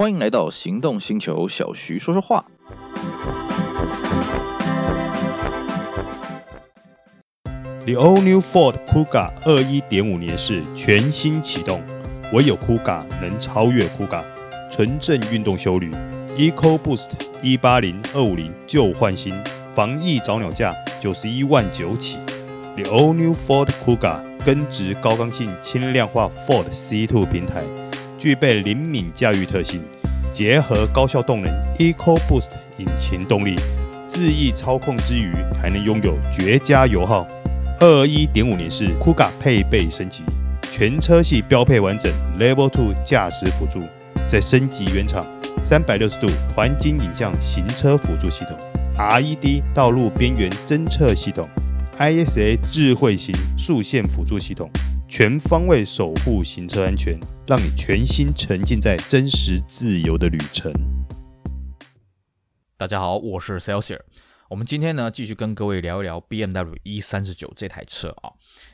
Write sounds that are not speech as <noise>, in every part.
欢迎来到行动星球，小徐说说话。The all new Ford Kuga 二一点五年式全新启动，唯有 Kuga 能超越 Kuga，纯正运动休旅，Eco Boost 一八零二五零旧换新，防疫早鸟价九十一万九起。The all new Ford Kuga 根植高刚性轻量化 Ford C2 平台。具备灵敏驾驭特性，结合高效动能 EcoBoost 引擎动力，恣意操控之余，还能拥有绝佳油耗。二一点五年式 Kuga 配备升级，全车系标配完整 Level Two 驾驶辅助，再升级原厂三百六十度环景影像行车辅助系统，RED 道路边缘侦测系统，ISA 智慧型速线辅助系统。全方位守护行车安全，让你全心沉浸在真实自由的旅程。大家好，我是 Celsius。我们今天呢，继续跟各位聊一聊 BMW E39 这台车啊，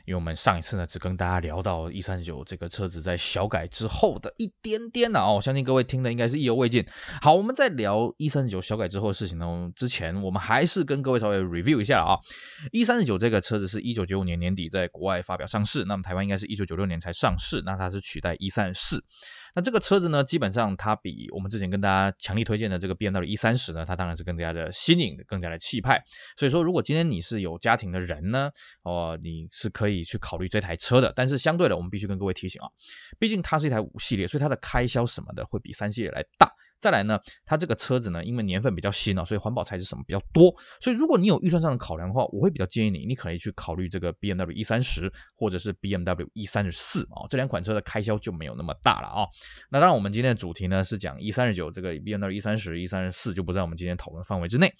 因为我们上一次呢，只跟大家聊到 E39 这个车子在小改之后的一点点呢，哦，相信各位听的应该是意犹未尽。好，我们在聊 E39 小改之后的事情呢，之前我们还是跟各位稍微 review 一下啊。E39 这个车子是一九九五年年底在国外发表上市，那么台湾应该是一九九六年才上市，那它是取代 E34。那这个车子呢，基本上它比我们之前跟大家强力推荐的这个 BMW E30 呢，它当然是更加的新颖，更加的气派。所以说，如果今天你是有家庭的人呢，哦，你是可以你去考虑这台车的。但是相对的，我们必须跟各位提醒啊，毕竟它是一台五系列，所以它的开销什么的会比三系列来大。再来呢，它这个车子呢，因为年份比较新哦，所以环保材质什么比较多。所以如果你有预算上的考量的话，我会比较建议你，你可以去考虑这个 BMW E30 或者是 BMW E34 啊，这两款车的开销就没有那么大了啊。那当然，我们今天的主题呢是讲 E39 这个 BMW E30、E34 就不在我们今天讨论范围之内。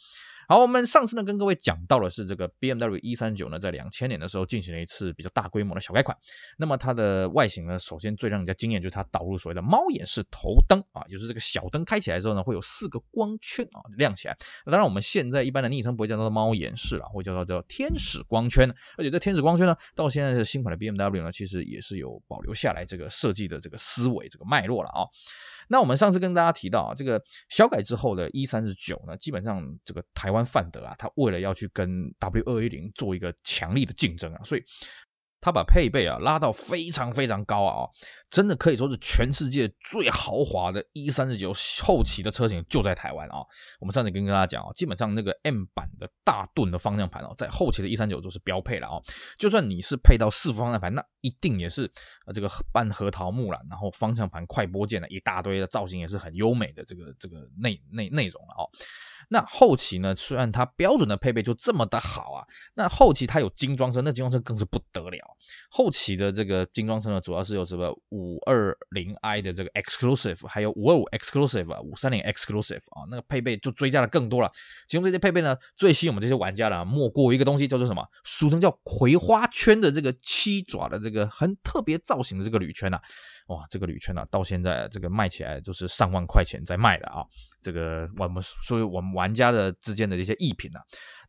好，我们上次呢跟各位讲到的是这个 BMW E39 呢，在两千年的时候进行了一次比较大规模的小改款。那么它的外形呢，首先最让人家惊艳就是它导入所谓的猫眼式头灯啊，就是这个小灯开起来之后呢，会有四个光圈啊亮起来。那当然我们现在一般的昵称不会叫做猫眼式了，会叫做叫天使光圈。而且这天使光圈呢，到现在的新款的 BMW 呢，其实也是有保留下来这个设计的这个思维、这个脉络了啊。那我们上次跟大家提到啊，这个小改之后的 E39 呢，基本上这个台湾范德啊，他为了要去跟 W 二一零做一个强力的竞争啊，所以。他把配备啊拉到非常非常高啊，真的可以说是全世界最豪华的 E39 后期的车型就在台湾啊。我们上次跟跟大家讲啊，基本上那个 M 版的大盾的方向盘哦，在后期的 E39 都是标配了啊。就算你是配到四副方向盘，那一定也是这个半核桃木了，然后方向盘快拨键的一大堆的造型也是很优美的这个这个内内内容了啊。那后期呢，虽然它标准的配备就这么的好啊，那后期它有精装车，那精装车更是不得了。后期的这个精装车呢，主要是有什么五二零 i 的这个 exclusive，还有五二五 exclusive 啊，五三零 exclusive 啊，那个配备就追加的更多了。其中这些配备呢，最吸引我们这些玩家的，莫过于一个东西叫做什么，俗称叫葵花圈的这个七爪的这个很特别造型的这个铝圈呐、啊。哇，这个铝圈呢、啊，到现在这个卖起来就是上万块钱在卖的啊。这个我们所以我们玩家的之间的这些艺品、啊，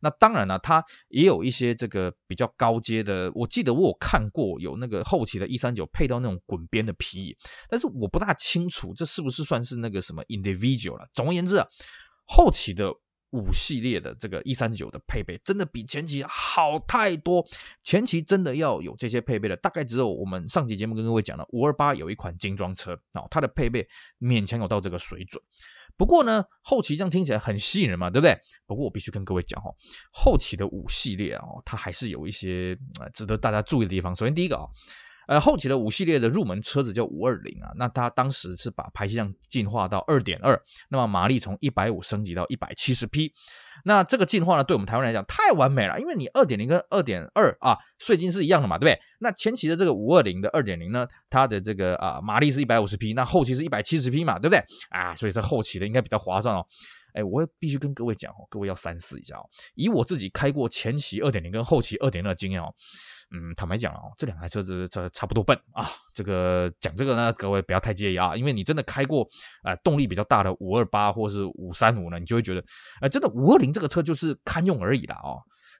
那当然了，它也有一些这个比较高阶的。我记得我有看过有那个后期的 E39 配到那种滚边的皮椅，但是我不大清楚这是不是算是那个什么 individual 了。总而言之啊，后期的。五系列的这个 E39 的配备真的比前期好太多，前期真的要有这些配备的，大概只有我们上期节目跟各位讲了，五二八有一款精装车啊，它的配备勉强有到这个水准。不过呢，后期这样听起来很吸引人嘛，对不对？不过我必须跟各位讲哦，后期的五系列哦，它还是有一些值得大家注意的地方。首先第一个啊。呃，后期的五系列的入门车子叫五二零啊，那它当时是把排气量进化到二点二，那么马力从一百五升级到一百七十匹，那这个进化呢，对我们台湾来讲太完美了，因为你二点零跟二点二啊税金是一样的嘛，对不对？那前期的这个五二零的二点零呢，它的这个啊马力是一百五十匹，那后期是一百七十匹嘛，对不对？啊，所以这后期的应该比较划算哦。哎，我必须跟各位讲哦，各位要三思一下哦，以我自己开过前期二点零跟后期二点二经验哦。嗯，坦白讲哦，这两台车子这差不多笨啊。这个讲这个呢，各位不要太介意啊，因为你真的开过啊、呃、动力比较大的五二八或是五三五呢，你就会觉得，哎、呃，真的五二零这个车就是堪用而已啦哦。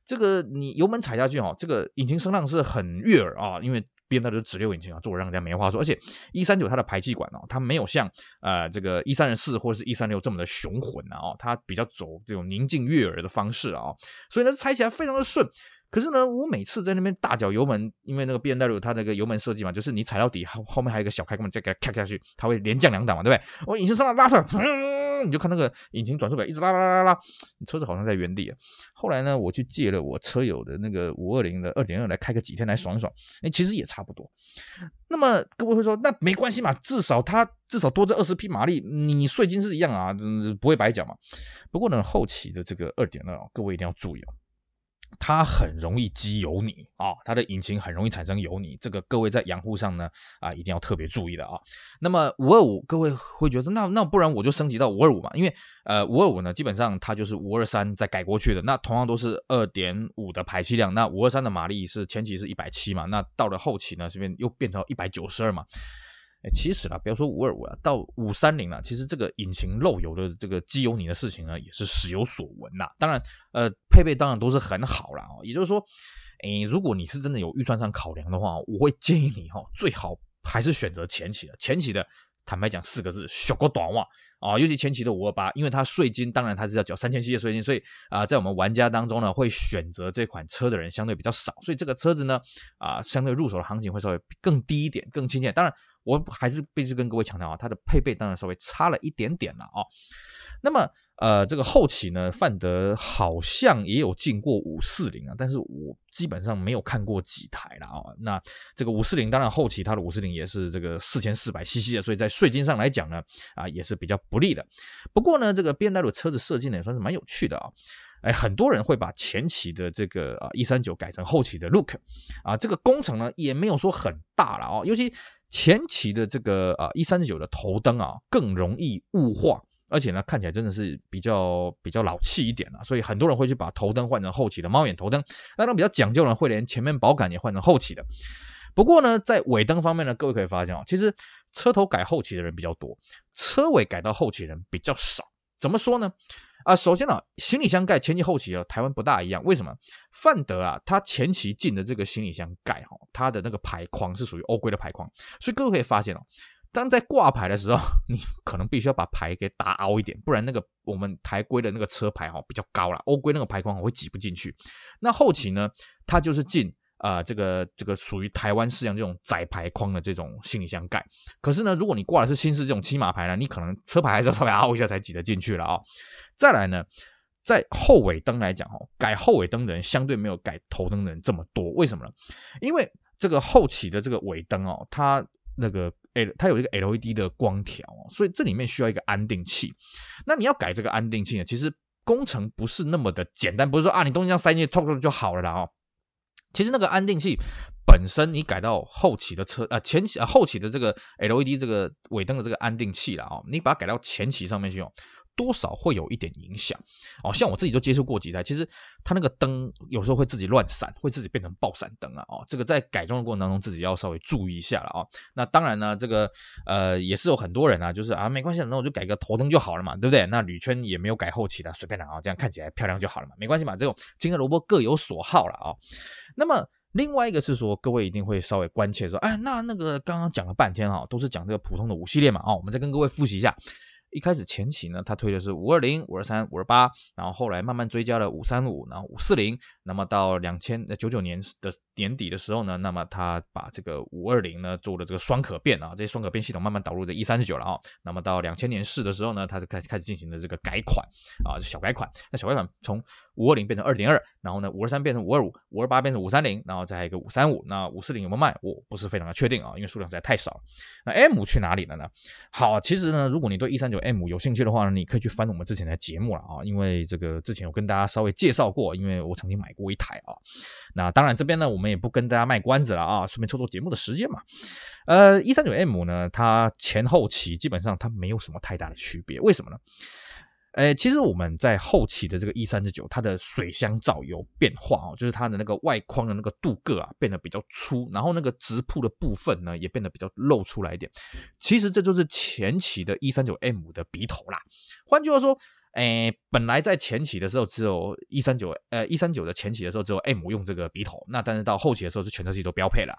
这个你油门踩下去哦，这个引擎声浪是很悦耳啊，因为 BMW 直流引擎啊，做让人家没话说。而且一三九它的排气管哦，它没有像呃这个一三四或者是一三六这么的雄浑啊，它比较走这种宁静悦耳的方式啊，所以呢踩起来非常的顺。可是呢，我每次在那边大脚油门，因为那个 BMW 它那个油门设计嘛，就是你踩到底后后面还有一个小开关，再给它开下去，它会连降两档嘛，对不对？我引擎声浪拉出来，嗯，你就看那个引擎转速表一直拉拉拉拉，车子好像在原地。后来呢，我去借了我车友的那个五二零的二点二来开个几天来爽一爽，哎，其实也差不多。那么各位会说，那没关系嘛，至少它至少多这二十匹马力，你税金是一样啊，不会白缴嘛。不过呢，后期的这个二点二，各位一定要注意哦。它很容易积油泥啊，它的引擎很容易产生油泥，这个各位在养护上呢啊一定要特别注意的啊。那么五二五，各位会觉得那那不然我就升级到五二五嘛？因为呃五二五呢基本上它就是五二三再改过去的，那同样都是二点五的排气量，那五二三的马力是前期是一百七嘛，那到了后期呢这边又变成一百九十二嘛。哎，其实啦，不要说五二五啊，到五三零了，其实这个引擎漏油的这个机油泥的事情呢，也是时有所闻呐。当然，呃，配备当然都是很好啦。哦。也就是说，哎，如果你是真的有预算上考量的话，我会建议你哈，最好还是选择前期的。前期的，坦白讲四个字，小个短袜啊。尤其前期的五二八，因为它税金当然它是要缴三千七的税金，所以啊，在我们玩家当中呢，会选择这款车的人相对比较少，所以这个车子呢，啊，相对入手的行情会稍微更低一点，更亲切。当然。我还是必须跟各位强调啊，它的配备当然稍微差了一点点了啊。那么，呃，这个后期呢，范德好像也有进过五四零啊，但是我基本上没有看过几台了啊。那这个五四零，当然后期它的五四零也是这个四千四百 CC 的，所以在税金上来讲呢，啊，也是比较不利的。不过呢，这个 BMW 车子设计呢也算是蛮有趣的啊。哎，很多人会把前期的这个啊一三九改成后期的 Look 啊，这个工程呢也没有说很大了啊，尤其。前期的这个啊一三九的头灯啊更容易雾化，而且呢看起来真的是比较比较老气一点了，所以很多人会去把头灯换成后期的猫眼头灯。当然比较讲究呢，会连前面保杆也换成后期的。不过呢，在尾灯方面呢，各位可以发现啊，其实车头改后期的人比较多，车尾改到后期的人比较少。怎么说呢？啊，首先呢、行李箱盖前期后期啊，台湾不大一样。为什么？范德啊，它前期进的这个行李箱盖哈，它的那个牌框是属于欧规的牌框，所以各位可以发现哦，当在挂牌的时候，<laughs> 你可能必须要把牌给打凹一点，不然那个我们台规的那个车牌哈比较高了，欧规那个牌框会挤不进去。那后期呢，它就是进。啊、呃，这个这个属于台湾式样这种窄牌框的这种行李箱盖，可是呢，如果你挂的是新式这种漆码牌呢，你可能车牌还是要稍微凹一下才挤得进去了啊、哦。再来呢，在后尾灯来讲哦，改后尾灯的人相对没有改头灯的人这么多，为什么呢？因为这个后期的这个尾灯哦，它那个 L 它有一个 LED 的光条，所以这里面需要一个安定器。那你要改这个安定器呢，其实工程不是那么的简单，不是说啊，你东西这样塞进去，突突就好了啦哦。其实那个安定器本身，你改到后起的车啊，前起啊后起的这个 LED 这个尾灯的这个安定器了啊，你把它改到前起上面去用。多少会有一点影响哦，像我自己就接触过几台，其实它那个灯有时候会自己乱闪，会自己变成爆闪灯啊哦，这个在改装的过程当中自己要稍微注意一下了啊。那当然呢，这个呃也是有很多人啊，就是啊没关系，那我就改个头灯就好了嘛，对不对？那铝圈也没有改后期的，随便拿啊，这样看起来漂亮就好了嘛，没关系嘛，这种金和萝卜各有所好了啊。那么另外一个是说，各位一定会稍微关切说，哎，那那个刚刚讲了半天啊，都是讲这个普通的五系列嘛啊，我们再跟各位复习一下。一开始前期呢，它推的是五二零、五二三、五二八，然后后来慢慢追加了五三五，然后五四零，那么到两千呃九九年的年底的时候呢，那么它把这个五二零呢做了这个双可变啊，这些双可变系统慢慢导入在一三九了啊，那么到两千年四的时候呢，它就开始开始进行了这个改款啊，小改款，那小改款从五二零变成二点二，然后呢五二三变成五二五，五二八变成五三零，然后再一个五三五，那五四零有没有卖？我不是非常的确定啊，因为数量实在太少了。那 M 去哪里了呢？好，其实呢，如果你对一三九 M 有兴趣的话呢，你可以去翻我们之前的节目了啊，因为这个之前有跟大家稍微介绍过，因为我曾经买过一台啊。那当然这边呢，我们也不跟大家卖关子了啊，顺便凑凑节目的时间嘛。呃，一三九 M 呢，它前后期基本上它没有什么太大的区别，为什么呢？诶，其实我们在后期的这个 E 三十九，它的水箱罩有变化哦，就是它的那个外框的那个镀铬啊变得比较粗，然后那个直瀑的部分呢也变得比较露出来一点。其实这就是前期的 E 三九 M 的鼻头啦。换句话说，诶，本来在前期的时候只有一三九，呃，一三九的前期的时候只有 M 用这个笔头，那但是到后期的时候是全车系都标配了。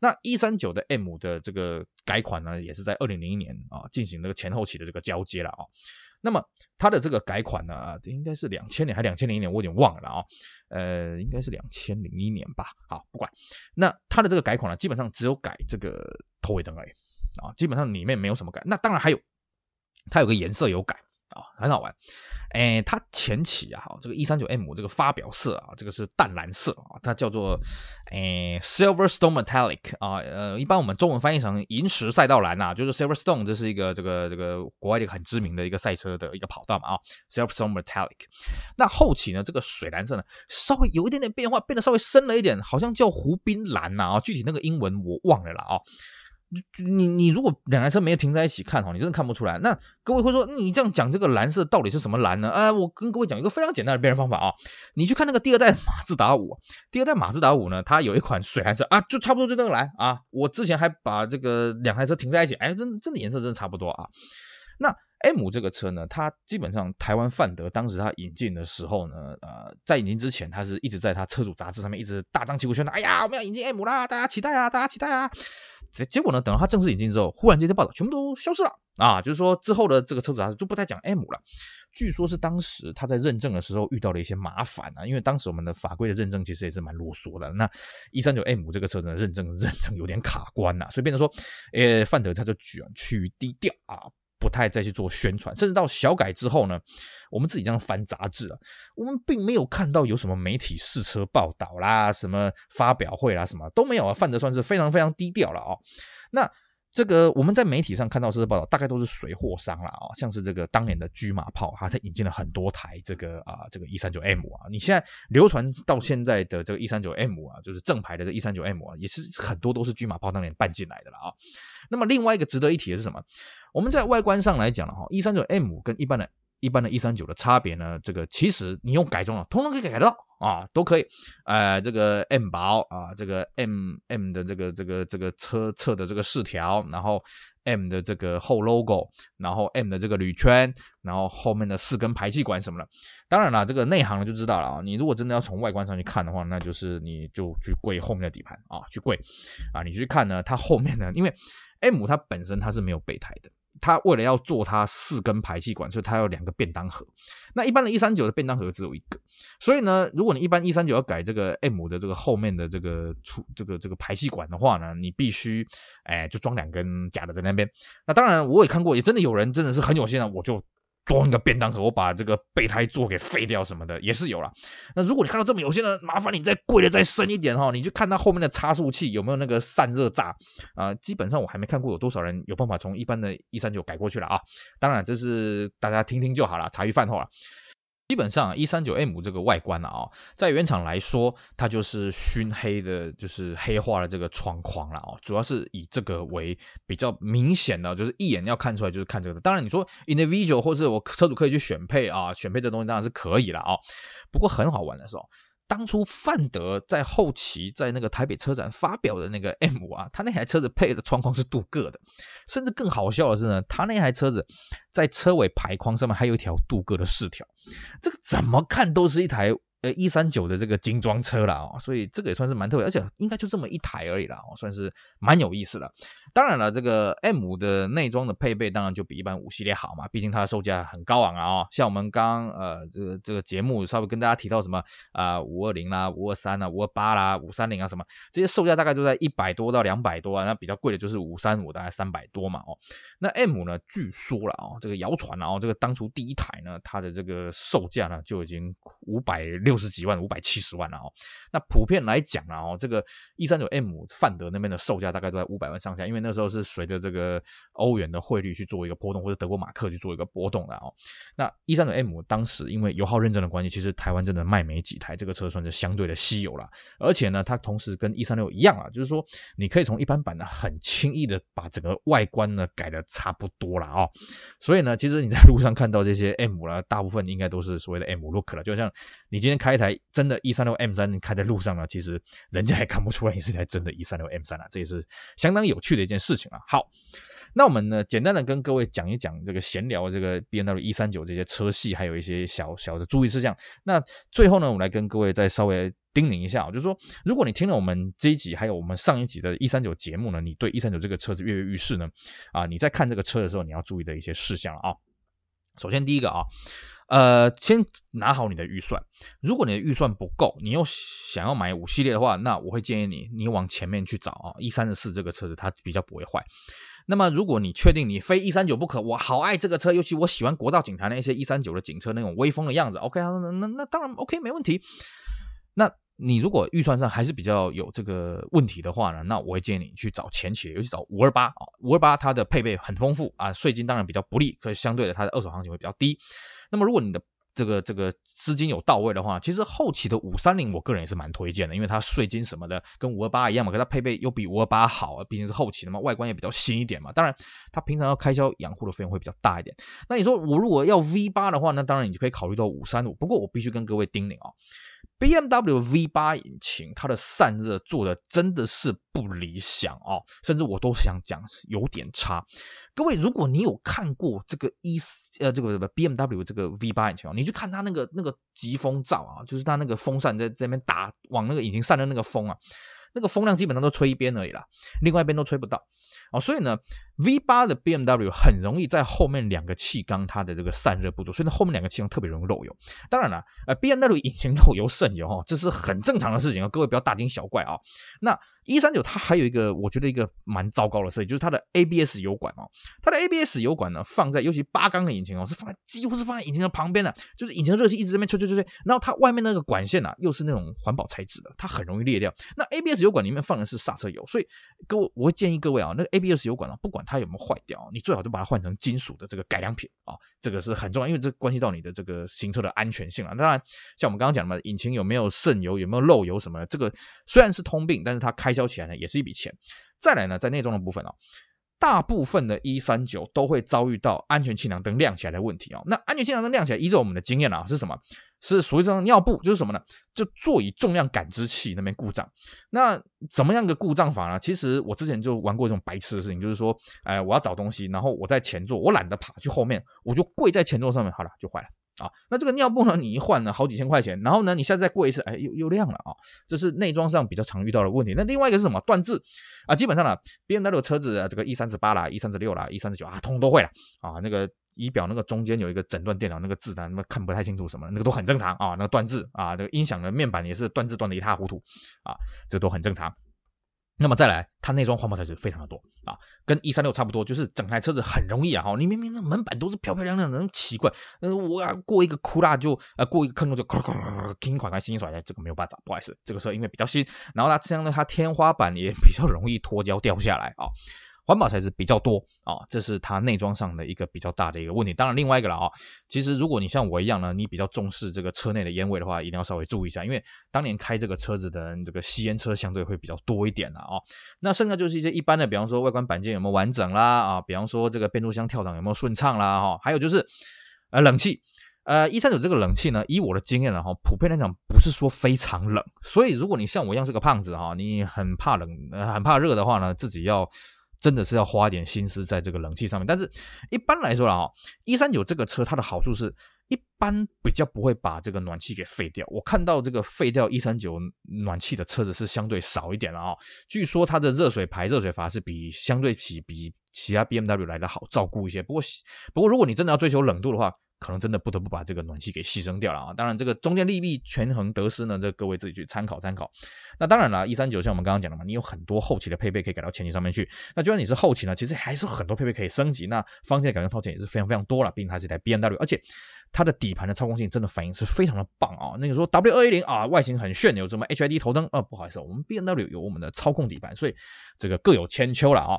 那一三九的 M 的这个改款呢，也是在二零零一年啊进行那个前后期的这个交接了啊。那么它的这个改款呢，应该是两千年还两千零一年，我有点忘了啊。呃，应该是两千零一年吧。好，不管。那它的这个改款呢，基本上只有改这个头尾灯而已啊，基本上里面没有什么改。那当然还有，它有个颜色有改。啊、很好玩，诶，它前期啊，这个一三九 M 这个发表色啊，这个是淡蓝色啊，它叫做诶 Silverstone Metallic 啊，呃，一般我们中文翻译成银石赛道蓝呐、啊，就是 Silverstone，这是一个这个这个国外的一个很知名的一个赛车的一个跑道嘛啊，Silverstone Metallic。那后期呢，这个水蓝色呢，稍微有一点点变化，变得稍微深了一点，好像叫湖滨蓝呐啊，具体那个英文我忘了了啊。你你如果两台车没有停在一起看哈，你真的看不出来。那各位会说，你这样讲这个蓝色到底是什么蓝呢？啊，我跟各位讲一个非常简单的辨认方法啊。你去看那个第二代马自达五，第二代马自达五呢，它有一款水蓝色啊，就差不多就那个蓝啊。我之前还把这个两台车停在一起，哎，真真的颜色真的差不多啊。那 M 这个车呢，它基本上台湾范德当时它引进的时候呢，呃，在引进之前，它是一直在它车主杂志上面一直大张旗鼓宣传，哎呀，我们要引进 M 啦，大家期待啊，大家期待啊。结结果呢，等到它正式引进之后，忽然这些报道全部都消失了啊，就是说之后的这个车主啊就不再讲 M 了。据说是当时他在认证的时候遇到了一些麻烦啊，因为当时我们的法规的认证其实也是蛮啰嗦的。那一三九 M 这个车子的认证认证有点卡关呐、啊，所以变成说，呃，范德他就卷趋于低调啊。不太再去做宣传，甚至到小改之后呢，我们自己这样翻杂志啊，我们并没有看到有什么媒体试车报道啦，什么发表会啦，什么都没有啊。范德算是非常非常低调了、哦。那。这个我们在媒体上看到这些报道，大概都是水货商了啊，像是这个当年的车马炮，它才引进了很多台这个啊这个一三九 M 啊，你现在流传到现在的这个一三九 M 啊，就是正牌的这一三九 M 啊，也是很多都是车马炮当年办进来的了啊。那么另外一个值得一提的是什么？我们在外观上来讲了哈，一三九 M 跟一般的。一般的一三九的差别呢，这个其实你用改装了，通通可以改得到啊，都可以。呃，这个 M 薄啊，这个 M M 的这个这个这个车侧的这个饰条，然后 M 的这个后 logo，然后 M 的这个铝圈，然后后面的四根排气管什么的。当然了，这个内行就知道了啊。你如果真的要从外观上去看的话，那就是你就去跪后面的底盘啊，去跪啊，你去看呢，它后面呢，因为 M 它本身它是没有备胎的。他为了要做他四根排气管，所以他有两个便当盒。那一般的一三九的便当盒只有一个，所以呢，如果你一般一三九要改这个 M 的这个后面的这个出这个这个排气管的话呢，你必须哎就装两根假的在那边。那当然我也看过，也真的有人真的是很有心啊，我就。装一个便当盒，我把这个备胎座给废掉什么的也是有了。那如果你看到这么有限的，麻烦你再跪的再深一点哈，你就看它后面的差速器有没有那个散热栅啊。基本上我还没看过有多少人有办法从一般的一三九改过去了啊。当然这是大家听听就好了，茶余饭后了。基本上一三九 M 这个外观啊、在原厂来说，它就是熏黑的，就是黑化的这个窗框了哦。主要是以这个为比较明显的，就是一眼要看出来就是看这个的。当然你说 individual 或是我车主可以去选配啊，选配这东西当然是可以了啊、哦。不过很好玩的是哦。当初范德在后期在那个台北车展发表的那个 <laughs> M 五啊，他那台车子配的窗框是镀铬的，甚至更好笑的是呢，他那台车子在车尾排框上面还有一条镀铬的饰条，这个怎么看都是一台。呃，一三九的这个精装车了哦，所以这个也算是蛮特别，而且应该就这么一台而已啦，哦，算是蛮有意思的。当然了，这个 M 的内装的配备当然就比一般五系列好嘛，毕竟它的售价很高昂啊哦。像我们刚呃这个这个节目稍微跟大家提到什么啊五二零啦、五二三啦、五二八啦、五三零啊什么这些售价大概都在一百多到两百多啊，那比较贵的就是五三五大概三百多嘛哦。那 M 呢，据说了哦，这个谣传啊哦，这个当初第一台呢，它的这个售价呢就已经五百。六十几万，五百七十万了哦。那普遍来讲啊，哦，这个一三九 M 范德那边的售价大概都在五百万上下，因为那那时候是随着这个欧元的汇率去做一个波动，或者德国马克去做一个波动的哦。那一三九 M 当时因为油耗认证的关系，其实台湾真的卖没几台，这个车算是相对的稀有了。而且呢，它同时跟一三六一样啊，就是说你可以从一般版的很轻易的把整个外观呢改的差不多了哦。所以呢，其实你在路上看到这些 M 啦，大部分应该都是所谓的 M look 了，就像你今天。开一台真的一三六 M 三开在路上呢，其实人家也看不出来你是台真的一三六 M 三啊，这也是相当有趣的件事情啊。好，那我们呢，简单的跟各位讲一讲这个闲聊这个 B N W 一三九这些车系，还有一些小小的注意事项。那最后呢，我们来跟各位再稍微叮咛一下，就是说，如果你听了我们这一集，还有我们上一集的一三九节目呢，你对一三九这个车子跃跃欲试呢，啊，你在看这个车的时候，你要注意的一些事项啊。首先第一个啊。呃，先拿好你的预算。如果你的预算不够，你又想要买五系列的话，那我会建议你，你往前面去找啊一三四这个车子它比较不会坏。那么，如果你确定你非一三九不可，我好爱这个车，尤其我喜欢国道警察那些一三九的警车那种威风的样子，OK 啊，那那那当然 OK 没问题。那你如果预算上还是比较有这个问题的话呢，那我会建议你去找前期的，尤其找五二八啊，五二八它的配备很丰富啊，税金当然比较不利，可是相对的它的二手行情会比较低。那么，如果你的这个这个资金有到位的话，其实后期的五三零，我个人也是蛮推荐的，因为它税金什么的跟五二八一样嘛，可它配备又比五二八好，毕竟是后期的嘛，外观也比较新一点嘛。当然，它平常要开销养护的费用会比较大一点。那你说我如果要 V 八的话，那当然你就可以考虑到五三五。不过我必须跟各位叮咛啊。BMW V8 引擎，它的散热做的真的是不理想哦，甚至我都想讲有点差。各位，如果你有看过这个一呃这个什么 BMW 这个 V8 引擎，你去看它那个那个疾风罩啊，就是它那个风扇在这边打往那个引擎散的那个风啊，那个风量基本上都吹一边而已啦，另外一边都吹不到。哦，所以呢，V8 的 BMW 很容易在后面两个气缸它的这个散热不足，所以呢后面两个气缸特别容易漏油。当然了，呃，BMW 引擎漏油渗油哈，这是很正常的事情啊，各位不要大惊小怪啊。那一三九它还有一个我觉得一个蛮糟糕的设计，就是它的 ABS 油管哦，它的 ABS 油管呢放在尤其八缸的引擎哦，是放在几乎是放在引擎的旁边的，就是引擎热气一直在那边吹吹吹吹，然后它外面那个管线啊又是那种环保材质的，它很容易裂掉。那 ABS 油管里面放的是刹车油，所以各位我会建议各位啊，那个 ABS 油管啊，不管它有没有坏掉，你最好就把它换成金属的这个改良品啊，这个是很重要，因为这关系到你的这个行车的安全性啊。当然，像我们刚刚讲的嘛，引擎有没有渗油，有没有漏油什么的，这个虽然是通病，但是它开销起来呢也是一笔钱。再来呢，在内装的部分啊，大部分的一三九都会遭遇到安全气囊灯亮起来的问题啊。那安全气囊灯亮起来，依照我们的经验啊，是什么？是属于这种尿布，就是什么呢？就座椅重量感知器那边故障。那怎么样个故障法呢？其实我之前就玩过这种白痴的事情，就是说，哎，我要找东西，然后我在前座，我懒得爬去后面，我就跪在前座上面，好了，就坏了。啊，那这个尿布呢？你一换呢，好几千块钱，然后呢，你下次再过一次，哎，又又亮了啊！这是内装上比较常遇到的问题。那另外一个是什么？断字啊，基本上呢，BMW 车子啊，这个 E 三十八啦、E 三十六啦、E 三十九啊，通通都会了啊。那个仪表那个中间有一个诊断电脑那个字呢，那么看不太清楚什么，那个都很正常啊。那个断字啊，这个音响的面板也是断字断的一塌糊涂啊，这都很正常。那么再来，它内装环保材质非常的多啊，跟 E 三六差不多，就是整台车子很容易啊，哈，你明明那门板都是漂漂亮亮的，那奇怪，呃，我要过一个窟啦就呃过一个坑洞就哐哐哐哐，款款新甩下，这个没有办法，不好意思，这个车因为比较新，然后它相当于它天花板也比较容易脱胶掉下来啊。环保材质比较多啊，这是它内装上的一个比较大的一个问题。当然，另外一个了啊，其实如果你像我一样呢，你比较重视这个车内的烟味的话，一定要稍微注意一下，因为当年开这个车子的人，这个吸烟车相对会比较多一点了啊。那剩下就是一些一般的，比方说外观板件有没有完整啦啊，比方说这个变速箱跳档有没有顺畅啦哈，还有就是呃冷气，呃一三九这个冷气呢，以我的经验了哈，普遍来讲不是说非常冷，所以如果你像我一样是个胖子哈，你很怕冷，呃很怕热的话呢，自己要。真的是要花一点心思在这个冷气上面，但是一般来说啦，哈，E39 这个车它的好处是一般比较不会把这个暖气给废掉。我看到这个废掉一三九暖气的车子是相对少一点了啊。据说它的热水排、热水阀是比相对起比其他 BMW 来的好照顾一些。不过不过如果你真的要追求冷度的话，可能真的不得不把这个暖气给牺牲掉了啊！当然，这个中间利弊权衡得失呢，这各位自己去参考参考。那当然了，E39 像我们刚刚讲的嘛，你有很多后期的配备可以改到前期上面去。那就算你是后期呢，其实还是很多配备可以升级。那方向改装套件也是非常非常多了，毕竟它是一台 BMW，而且它的底盘的操控性真的反应是非常的棒啊！那个说 W 二一零啊，外形很炫，有什么 HID 头灯啊？不好意思，我们 BMW 有我们的操控底盘，所以这个各有千秋了啊！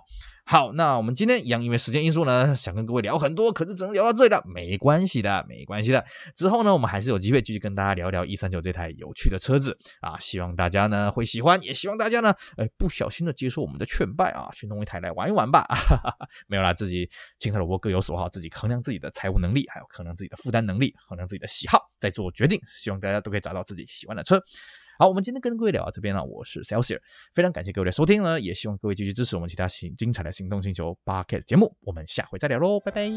好，那我们今天一样，因为时间因素呢，想跟各位聊很多，可是只能聊到这里了，没关系的，没关系的。之后呢，我们还是有机会继续跟大家聊聊 E39 这台有趣的车子啊，希望大家呢会喜欢，也希望大家呢，哎，不小心的接受我们的劝败啊，去弄一台来玩一玩吧。哈哈哈，没有啦，自己青菜萝卜各有所好，自己衡量自己的财务能力，还有衡量自己的负担能力，衡量自己的喜好，再做决定。希望大家都可以找到自己喜欢的车。好，我们今天跟各位聊到这边了，我是 Celsius，非常感谢各位的收听呢，也希望各位继续支持我们其他行精彩的行动星球 Podcast 节目，我们下回再聊喽，拜拜。